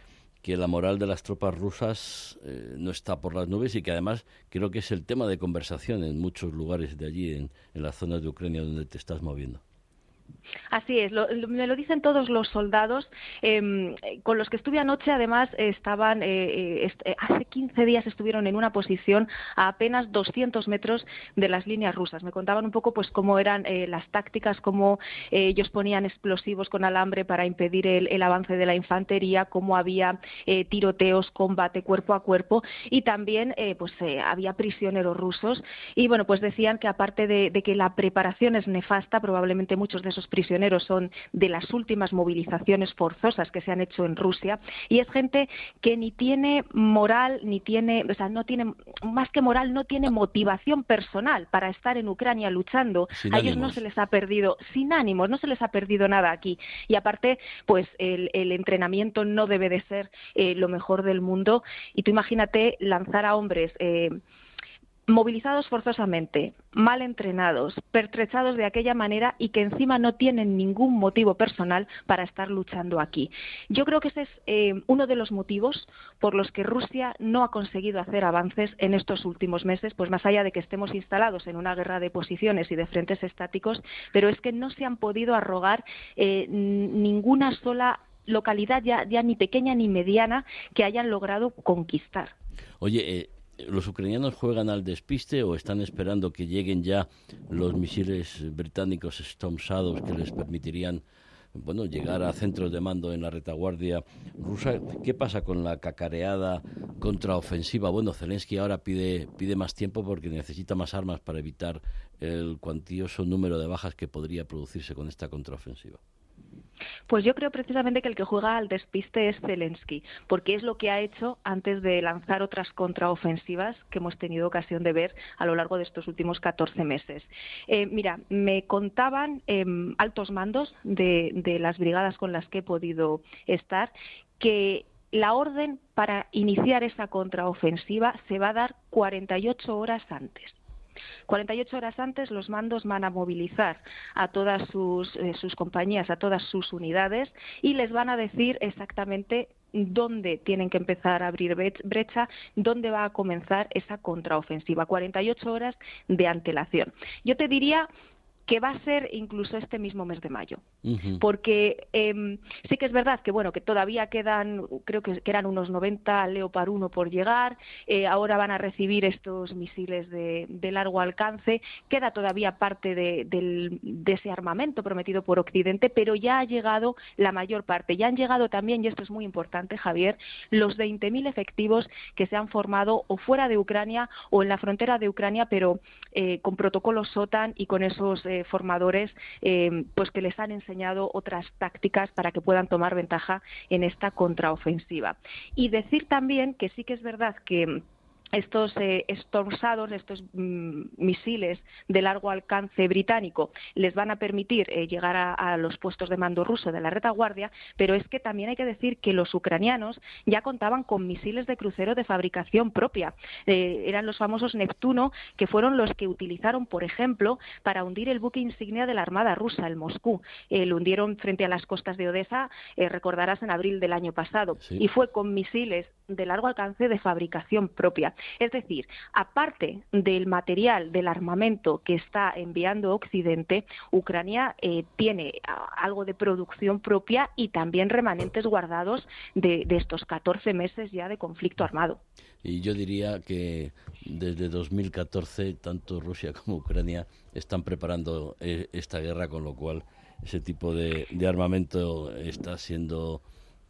que la moral de las tropas rusas eh, no está por las nubes y que además creo que es el tema de conversación en muchos lugares de allí, en, en las zonas de Ucrania donde te estás moviendo. Así es, me lo dicen todos los soldados em, con los que estuve anoche. Además, estaban eh, eh, eh, hace 15 días estuvieron en una posición a apenas 200 metros de las líneas rusas. Me contaban un poco, pues, cómo eran las tácticas, cómo ellos ponían explosivos con alambre para impedir el, avance de la infantería, cómo había tiroteos, combate cuerpo a cuerpo y también, pues, había prisioneros rusos. Y bueno, pues decían que aparte de, de que la preparación es nefasta, probablemente muchos de esos esos prisioneros son de las últimas movilizaciones forzosas que se han hecho en Rusia y es gente que ni tiene moral, ni tiene, o sea, no tiene, más que moral, no tiene motivación personal para estar en Ucrania luchando. a ellos no se les ha perdido, sin ánimos, no se les ha perdido nada aquí. Y aparte, pues el, entrenamiento no debe de ser eh, lo mejor del mundo. Y tú imagínate lanzar a hombres. Eh, movilizados forzosamente, mal entrenados, pertrechados de aquella manera y que encima no tienen ningún motivo personal para estar luchando aquí. Yo creo que ese es eh, uno de los motivos por los que Rusia no ha conseguido hacer avances en estos últimos meses, pues más allá de que estemos instalados en una guerra de posiciones y de frentes estáticos, pero es que no se han podido arrogar eh, ninguna sola localidad ya, ya ni pequeña ni mediana que hayan logrado conquistar. Oye, eh, ¿Los ucranianos juegan al despiste o están esperando que lleguen ya los misiles británicos Storm Shadows que les permitirían bueno, llegar a centros de mando en la retaguardia rusa. ¿Qué pasa con la cacareada contraofensiva? Bueno, Zelensky ahora pide, pide más tiempo porque necesita más armas para evitar el cuantioso número de bajas que podría producirse con esta contraofensiva. Pues yo creo precisamente que el que juega al despiste es Zelensky, porque es lo que ha hecho antes de lanzar otras contraofensivas que hemos tenido ocasión de ver a lo largo de estos últimos 14 meses. Eh, mira, me contaban em, altos mandos de, de las brigadas con las que he podido estar que la orden para iniciar esa contraofensiva se va a dar 48 horas antes. 48 horas antes los mandos van a movilizar a todas sus, eh, sus compañías, a todas sus unidades y les van a decir exactamente dónde tienen que empezar a abrir brecha, dónde va a comenzar esa contraofensiva. 48 horas de antelación. Yo te diría que va a ser incluso este mismo mes de mayo. Porque em, sí que es verdad que bueno que todavía quedan, creo que, eran unos 90 Leopard 1 por llegar, eh, ahora van a recibir estos misiles de, largo alcance, queda todavía parte de, ese armamento prometido por Occidente, pero ya ha llegado la mayor parte. Ya han llegado también, y esto es muy importante, Javier, los 20.000 efectivos que se han formado o fuera de Ucrania o en la frontera de Ucrania, pero eh, con protocolos OTAN y con esos eh, formadores eh, pues que les han enseñado otras tácticas para que puedan tomar ventaja en esta contraofensiva. Y decir también que sí que es verdad que estos eh, estos mm, misiles de largo alcance británico, les van a permitir eh, llegar a, los puestos de mando ruso de la retaguardia, pero es que también hay que decir que los ucranianos ya contaban con misiles de crucero de fabricación propia. Eh, eran los famosos Neptuno, que fueron los que utilizaron, por ejemplo, para hundir el buque insignia de la Armada rusa, el Moscú. Eh, lo hundieron frente a las costas de Odessa, recordarás, en abril del año pasado. Y fue con misiles de largo alcance de fabricación propia. Es decir, aparte del material, del armamento que está enviando Occidente, Ucrania eh, tiene algo de producción propia y también remanentes guardados de, estos 14 meses ya de conflicto armado. Y yo diría que desde 2014 tanto Rusia *laughs* como Ucrania están preparando eh, esta guerra, con lo cual ese tipo de armamento está siendo,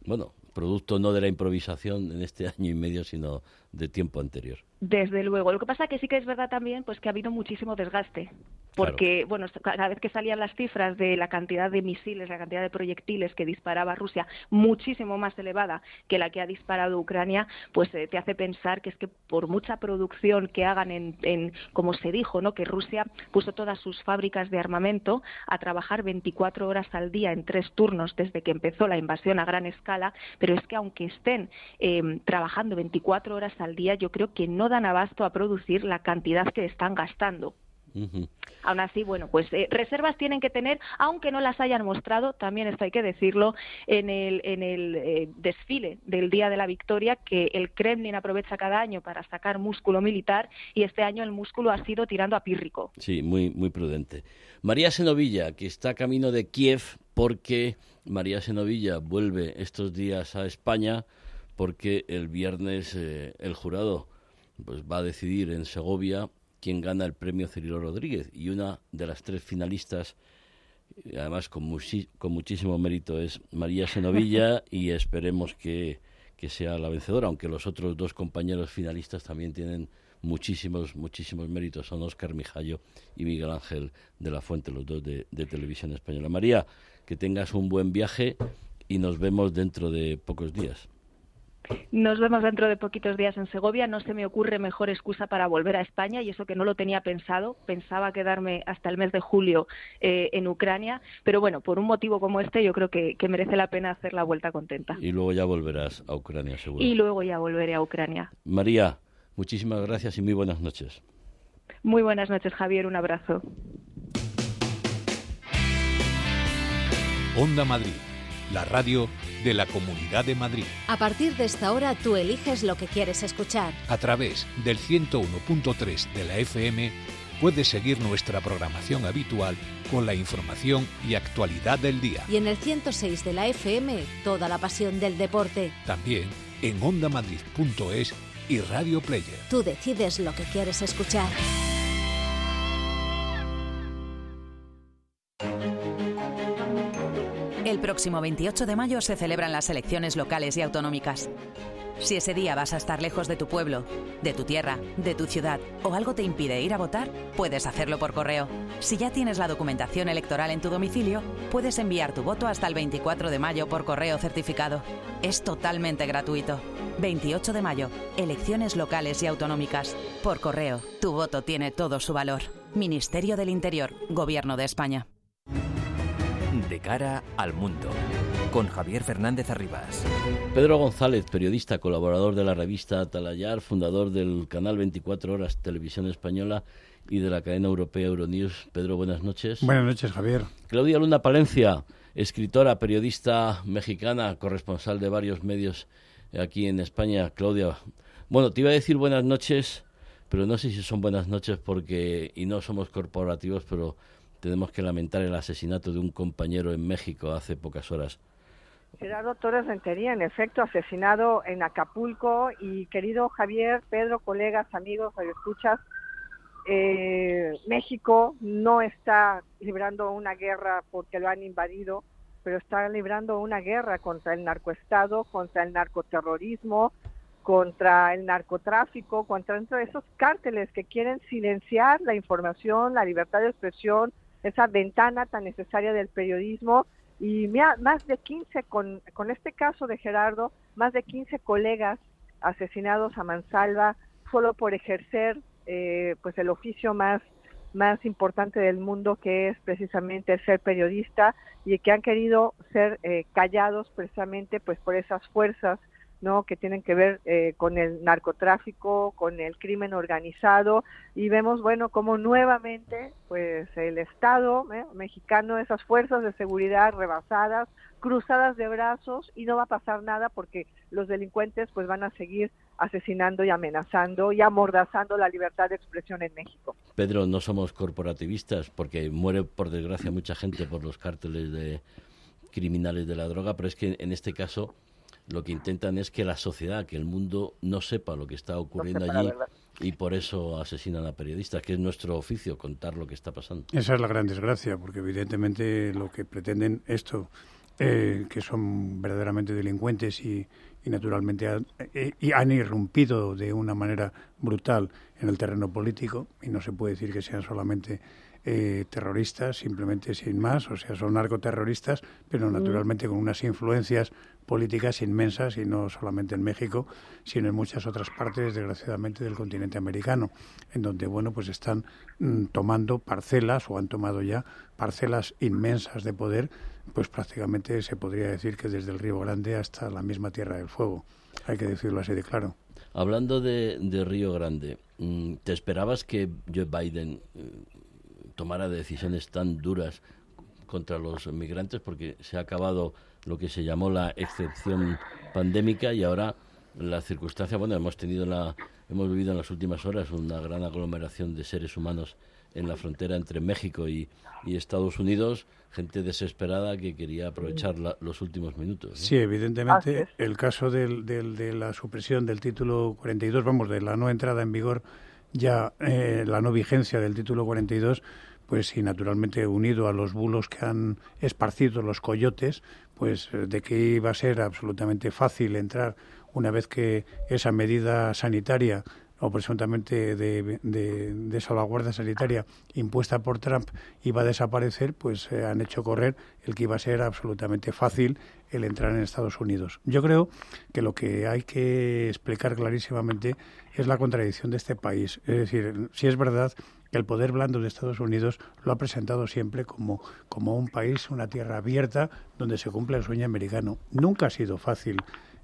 bueno, producto no de la improvisación en este *laughs* año y medio, sino de tiempo anterior. Desde luego. Lo que pasa que sí que es verdad también pues que ha habido muchísimo desgaste, porque bueno, cada vez que salían las cifras de la cantidad de misiles, la cantidad de proyectiles que disparaba Rusia, muchísimo más elevada que la que ha disparado Ucrania, pues eh, te hace pensar que es que por mucha producción que hagan en, en, como se dijo, ¿no? que Rusia puso todas sus fábricas de armamento a trabajar 24 horas al día en tres turnos desde que empezó la invasión a gran escala, pero es que aunque estén eh, trabajando 24 horas al día, yo creo que no dan abasto a producir la cantidad que están gastando. Aún así, bueno, pues eh, reservas tienen que tener, aunque no las hayan mostrado, también esto hay que decirlo, en el, en el eh, desfile del Día de la Victoria, que el Kremlin aprovecha cada año para sacar músculo militar y este año el músculo ha sido tirando a pírrico. Sí, muy, muy prudente. María Senovilla, que está camino de Kiev porque María Senovilla vuelve estos días a España porque el viernes eh, el jurado pues va a decidir en Segovia quién gana el premio Cirilo Rodríguez y una de las tres finalistas además con, con muchísimo mérito es María Senovilla *laughs* y esperemos que, que sea la vencedora, aunque los otros dos compañeros finalistas también tienen muchísimos, muchísimos méritos. Son Óscar Mijallo y Miguel Ángel de la Fuente, los dos de, de Televisión Española. María, que tengas un buen viaje y nos vemos dentro de pocos días. Nos vemos dentro de poquitos días en Segovia. No se me ocurre mejor excusa para volver a España y eso que no lo tenía pensado. Pensaba quedarme hasta el mes de julio eh, en Ucrania, pero bueno, por un motivo como este yo creo que, que, merece la pena hacer la vuelta contenta. Y luego ya volverás a Ucrania, seguro. Y luego ya volveré a Ucrania. María, muchísimas gracias y muy buenas noches. Muy buenas noches, Javier. Un abrazo. Onda Madrid, la radio de la Comunidad de Madrid. A partir de esta hora tú eliges lo que quieres escuchar. A través del 101.3 de la FM puedes seguir nuestra programación habitual con la información y actualidad del día. Y en el 106 de la FM, toda la pasión del deporte. También en ondamadrid.es y Radio Player. Tú decides lo que quieres escuchar. El próximo 28 de mayo se celebran las elecciones locales y autonómicas. Si ese día vas a estar lejos de tu pueblo, de tu tierra, de tu ciudad o algo te impide ir a votar, puedes hacerlo por correo. Si ya tienes la documentación electoral en tu domicilio, puedes enviar tu voto hasta el 24 de mayo por correo certificado. Es totalmente gratuito. 28 de mayo, elecciones locales y autonómicas. Por correo, tu voto tiene todo su valor. Ministerio del Interior, Gobierno de España. De cara al mundo, con Javier Fernández Arribas. Pedro González, periodista, colaborador de la revista Atalayar, fundador del canal 24 Horas Televisión Española y de la cadena europea Euronews. Pedro, buenas noches. Buenas noches, Javier. Claudia Luna Palencia, escritora, periodista mexicana, corresponsal de varios medios aquí en España. Claudia, bueno, te iba a decir buenas noches, pero no sé si son buenas noches porque, y no somos corporativos, pero tenemos que lamentar el asesinato de un compañero en México hace pocas horas. Gerardo Torres Rentería, en efecto, asesinado en Acapulco. Y querido Javier, Pedro, colegas, amigos, escuchas, eh, México no está librando una guerra porque lo han invadido, pero está librando una guerra contra el narcoestado, contra el narcoterrorismo, contra el narcotráfico, contra esos cárteles que quieren silenciar la información, la libertad de expresión, esa ventana tan necesaria del periodismo. Y más de 15 con, con este caso de Gerardo, más de 15 colegas asesinados a mansalva solo por ejercer eh, pues el oficio más más importante del mundo que es precisamente el ser periodista y que han querido ser eh, callados precisamente pues por esas fuerzas ¿no? que tienen que ver eh, con el narcotráfico, con el crimen organizado y vemos bueno cómo nuevamente pues el Estado ¿eh? mexicano esas fuerzas de seguridad rebasadas, cruzadas de brazos y no va a pasar nada porque los delincuentes pues van a seguir asesinando y amenazando y amordazando la libertad de expresión en México. Pedro, no somos corporativistas porque muere por desgracia mucha gente por los cárteles de criminales de la droga, pero es que en este caso lo que intentan es que la sociedad, que el mundo no sepa lo que está ocurriendo allí y por eso asesinan a periodistas, que es nuestro oficio contar lo que está pasando. Esa es la gran desgracia, porque evidentemente lo que pretenden esto, eh, que son verdaderamente delincuentes y, naturalmente eh, y han irrumpido de una manera brutal en el terreno político, y no se puede decir que sean solamente eh, terroristas, simplemente sin más, o sea, son narcoterroristas, pero mm. naturalmente con unas influencias políticas inmensas y no solamente en México, sino en muchas otras partes, desgraciadamente, del continente americano, en donde, bueno, pues están mm, tomando parcelas o han tomado ya parcelas inmensas de poder, pues prácticamente se podría decir que desde el Río Grande hasta la misma Tierra del Fuego. Hay que decirlo así de claro. Hablando de, Río Grande, mm, ¿te esperabas que Joe Biden eh, tomara decisiones tan duras contra los migrantes? Porque se ha acabado lo que se llamó la excepción pandémica y ahora la circunstancia, bueno, hemos tenido la, hemos vivido en las últimas horas una gran aglomeración de seres humanos en la frontera entre México y, Estados Unidos, gente desesperada que quería aprovechar los últimos minutos. Sí, evidentemente el caso del, de la supresión del título 42, vamos, de la no entrada en vigor ya, eh, la no vigencia del título 42, pues y naturalmente unido a los bulos que han esparcido los coyotes, pues eh, de que iba a ser absolutamente fácil entrar una vez que esa medida sanitaria o presuntamente de, de, salvaguarda sanitaria impuesta por Trump iba a desaparecer, pues eh, han hecho correr el que iba a ser absolutamente fácil el entrar en Estados Unidos. Yo creo que lo que hay que explicar clarísimamente es la contradicción de este país. Es decir, si es verdad el poder blando de Estados Unidos lo ha presentado siempre como, como un país, una tierra abierta donde se cumple el sueño americano. Nunca ha sido fácil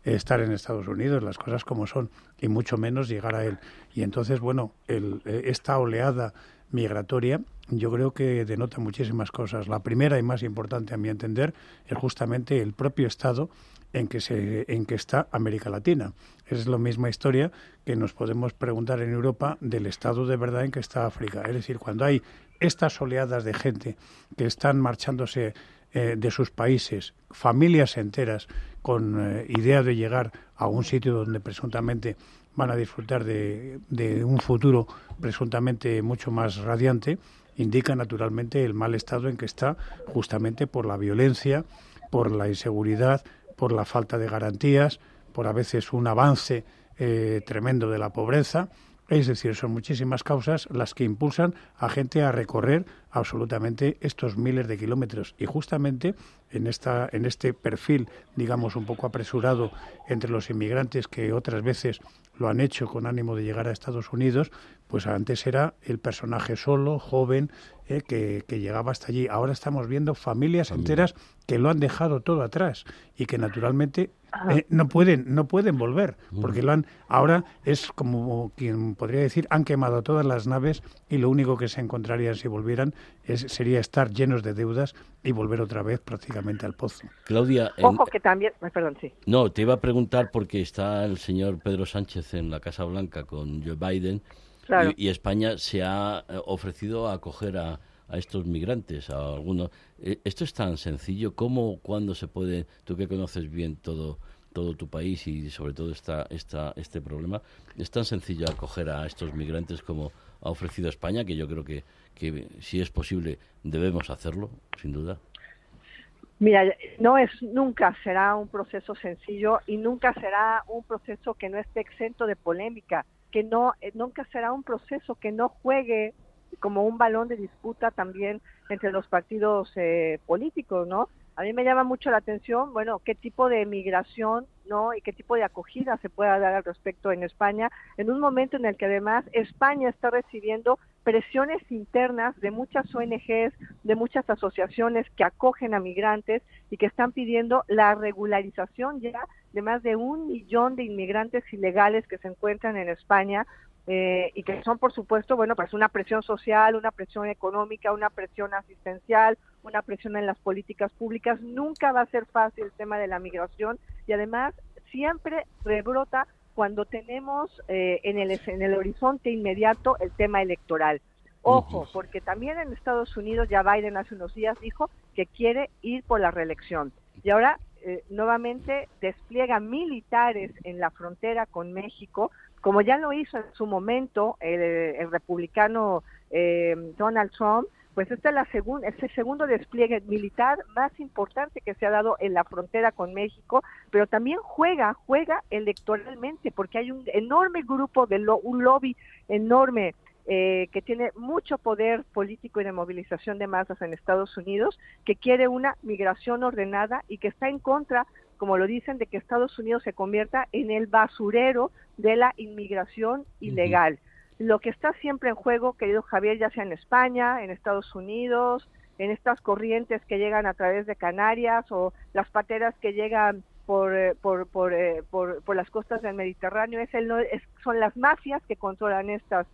estar en Estados Unidos, las cosas como son, y mucho menos llegar a él. Y entonces, bueno, el, eh, esta oleada migratoria yo creo que denota muchísimas cosas. La primera y más importante, a mi entender, es justamente el propio Estado en que, se, en que está América Latina. Es la misma historia que nos podemos preguntar en Europa del estado de verdad en que está África. Es decir, cuando hay estas oleadas de gente que están marchándose eh, de sus países, familias enteras con eh, idea de llegar a un sitio donde presuntamente van a disfrutar de, de un futuro presuntamente mucho más radiante, indica naturalmente el mal estado en que está justamente por la violencia, por la inseguridad, por la falta de garantías, por a veces un avance eh, tremendo de la pobreza. Es decir, son muchísimas causas las que impulsan a gente a recorrer absolutamente estos miles de kilómetros. Y justamente en, esta, en este perfil, digamos, un poco apresurado entre los inmigrantes que otras veces lo han hecho con ánimo de llegar a Estados Unidos, pues antes era el personaje solo, joven, eh, que, llegaba hasta allí. Ahora estamos viendo familias enteras que lo han dejado todo atrás y que naturalmente eh, no pueden no pueden volver porque lo han ahora es como quien podría decir han quemado todas las naves y lo único que se encontrarían si volvieran es, sería estar llenos de deudas y volver otra vez prácticamente al pozo. Claudia, ojo que también, perdón, sí. No, te iba a preguntar porque está el señor Pedro Sánchez en la Casa Blanca con Joe Biden y, España se ha eh, ofrecido a acoger a, estos migrantes, a algunos. Eh, ¿Esto es tan sencillo? ¿Cómo, cuándo se puede, tú que conoces bien todo, todo tu país y sobre todo esta, esta, este problema, es tan sencillo acoger a estos migrantes como ha ofrecido España, que yo creo que, que si es posible debemos hacerlo, sin duda? Mira, no es nunca será un proceso sencillo y nunca será un proceso que no esté exento de polémica que no eh, nunca será un proceso que no juegue como un balón de disputa también entre los partidos eh, políticos, ¿no? A mí me llama mucho la atención, bueno, qué tipo de migración, ¿no? Y qué tipo de acogida se pueda dar al respecto en España, en un momento en el que además España está recibiendo presiones internas de muchas ONGs, de muchas asociaciones que acogen a migrantes y que están pidiendo la regularización ya de más de un millón de inmigrantes ilegales que se encuentran en España eh, y que son, por supuesto, bueno, pues una presión social, una presión económica, una presión asistencial, una presión en las políticas públicas. Nunca va a ser fácil el tema de la migración y además siempre rebrota cuando tenemos eh, en, el, en el horizonte inmediato el tema electoral. Ojo, porque también en Estados Unidos ya Biden hace unos días dijo que quiere ir por la reelección. Y ahora eh, nuevamente despliega militares en la frontera con México como ya lo hizo en su momento el, republicano eh, Donald Trump, pues este es, la es el segundo despliegue militar más importante que se ha dado en la frontera con México, pero también juega, juega electoralmente, porque hay un enorme grupo, de un lobby enorme eh, que tiene mucho poder político y de movilización de masas en Estados Unidos, que quiere una migración ordenada y que está en contra como lo dicen, de que Estados Unidos se convierta en el basurero de la inmigración ilegal. Lo que está siempre en juego, querido Javier, ya sea en España, en Estados Unidos, en estas corrientes que llegan a través de Canarias o las pateras que llegan por, eh, por, por, eh, por, por las costas del Mediterráneo, es el, es, son las mafias que controlan estas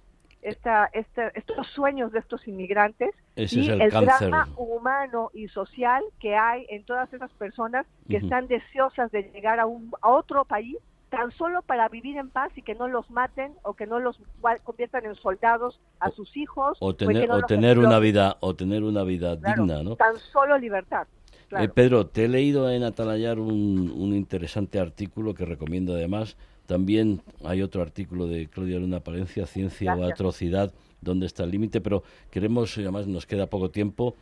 esta, estos sueños de estos inmigrantes y el, drama humano y social que hay en todas esas personas que están deseosas de llegar a, un, a otro país tan solo para vivir en paz y que no los maten o que no los conviertan en soldados a sus hijos o tener, o, tener una vida o tener una vida digna, ¿no? Tan solo libertad. Eh, Pedro, te he leído en Atalayar un, un interesante artículo que recomiendo además. También hay otro artículo de Claudia Luna Palencia, Ciencia o Atrocidad, ¿dónde está el límite? Pero queremos, además nos queda poco tiempo,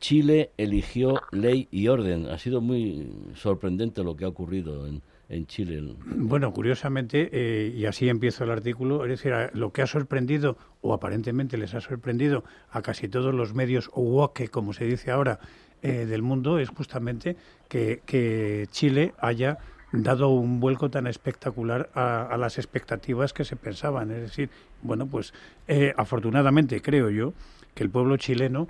Chile eligió ley y orden. Ha sido muy sorprendente lo que ha ocurrido en, en Chile. Bueno, curiosamente, eh, y así empiezo el artículo, es decir, lo que ha sorprendido, o aparentemente les ha sorprendido a casi todos los medios woke, como se dice ahora, eh, del mundo, es justamente que, que, Chile haya dado un vuelco tan espectacular a, las expectativas que se pensaban. Es decir, bueno, pues eh, afortunadamente creo yo que el pueblo chileno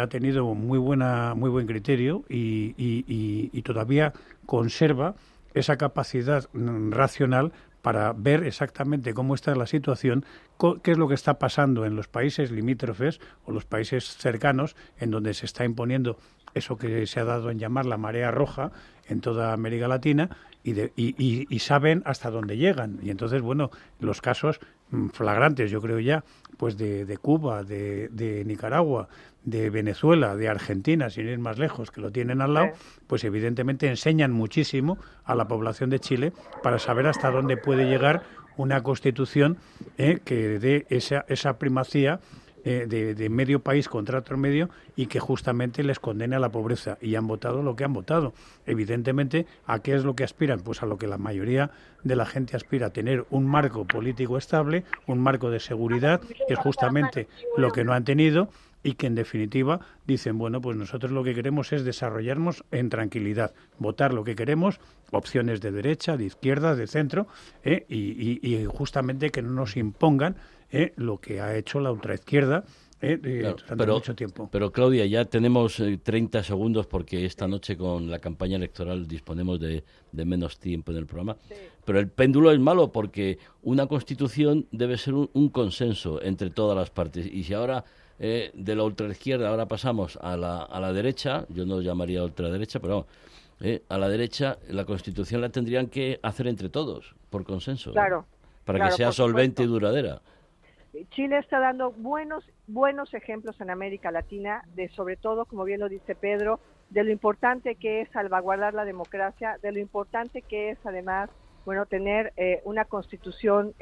ha tenido muy buena muy buen criterio y, y todavía conserva esa capacidad mm, racional para ver exactamente cómo está la situación, qué es lo que está pasando en los países limítrofes o los países cercanos, en donde se está imponiendo eso que se ha dado en llamar la marea roja en toda América Latina y, y, saben hasta dónde llegan. Y entonces, bueno, los casos mm, flagrantes, yo creo ya, pues de, de Cuba, de, de Nicaragua, de Venezuela, de Argentina, sin ir más lejos, que lo tienen al lado, pues evidentemente enseñan muchísimo a la población de Chile para saber hasta dónde puede llegar una constitución eh, que dé esa, esa primacía eh, de, medio país contra otro medio y que justamente les condene a la pobreza. Y han votado lo que han votado. Evidentemente, ¿a qué es lo que aspiran? Pues a lo que la mayoría de la gente aspira, a tener un marco político estable, un marco de seguridad, que es justamente lo que no han tenido y que en definitiva dicen, bueno, pues nosotros lo que queremos es desarrollarnos en tranquilidad, votar lo que queremos, opciones de derecha, de izquierda, de centro, ¿eh? y, justamente que no nos impongan ¿eh? lo que ha hecho la ultraizquierda ¿eh? durante pero, mucho tiempo. Pero Claudia, ya tenemos 30 segundos porque esta noche con la campaña electoral disponemos de, menos tiempo en el programa. Pero el péndulo es malo porque una constitución debe ser un consenso entre todas las partes. Y si ahora eh, de la ultraizquierda, ahora pasamos a la, a la derecha, yo no lo llamaría ultraderecha, pero eh, a la derecha la Constitución la tendrían que hacer entre todos, por consenso. Claro. Para que sea solvente y duradera. Chile está dando buenos buenos ejemplos en América Latina de sobre todo, como bien lo dice Pedro, de lo importante que es salvaguardar la democracia, de lo importante que es además bueno tener eh, una constitución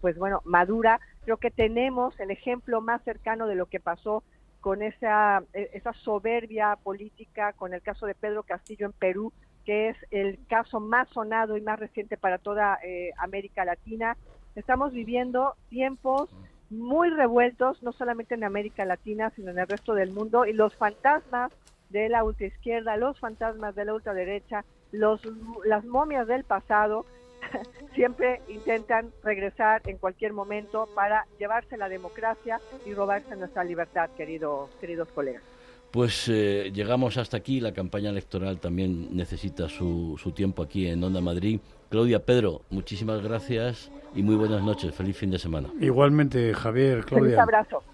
pues bueno madura Creo que tenemos el ejemplo más cercano de lo que pasó con esa, e, esa soberbia política, con el caso de Pedro Castillo en Perú, que es el caso más sonado y más reciente para toda eh, América Latina. Estamos viviendo tiempos muy revueltos, no solamente en América Latina, sino en el resto del mundo, y los fantasmas de la ultraizquierda, los fantasmas de la ultraderecha, los, las momias del pasado *laughs* siempre intentan regresar en cualquier momento para llevarse la democracia y robarse nuestra libertad, querido, queridos colegas. Pues eh, llegamos hasta aquí, la campaña electoral también necesita su, su tiempo aquí en Onda Madrid. Claudia, Pedro, muchísimas gracias y muy buenas noches. Feliz fin de semana. Igualmente, Javier, Claudia. Un abrazo.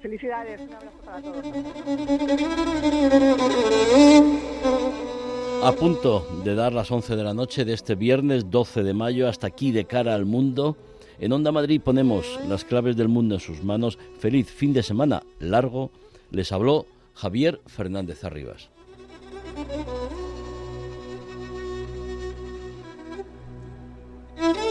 Felicidades. Un abrazo para todos. A punto de dar las 11 de la noche de este viernes 12 de mayo hasta aquí de cara al mundo. En Onda Madrid ponemos las claves del mundo en sus manos. Feliz fin de semana largo. Les habló Javier Fernández Arribas. Mm-hmm.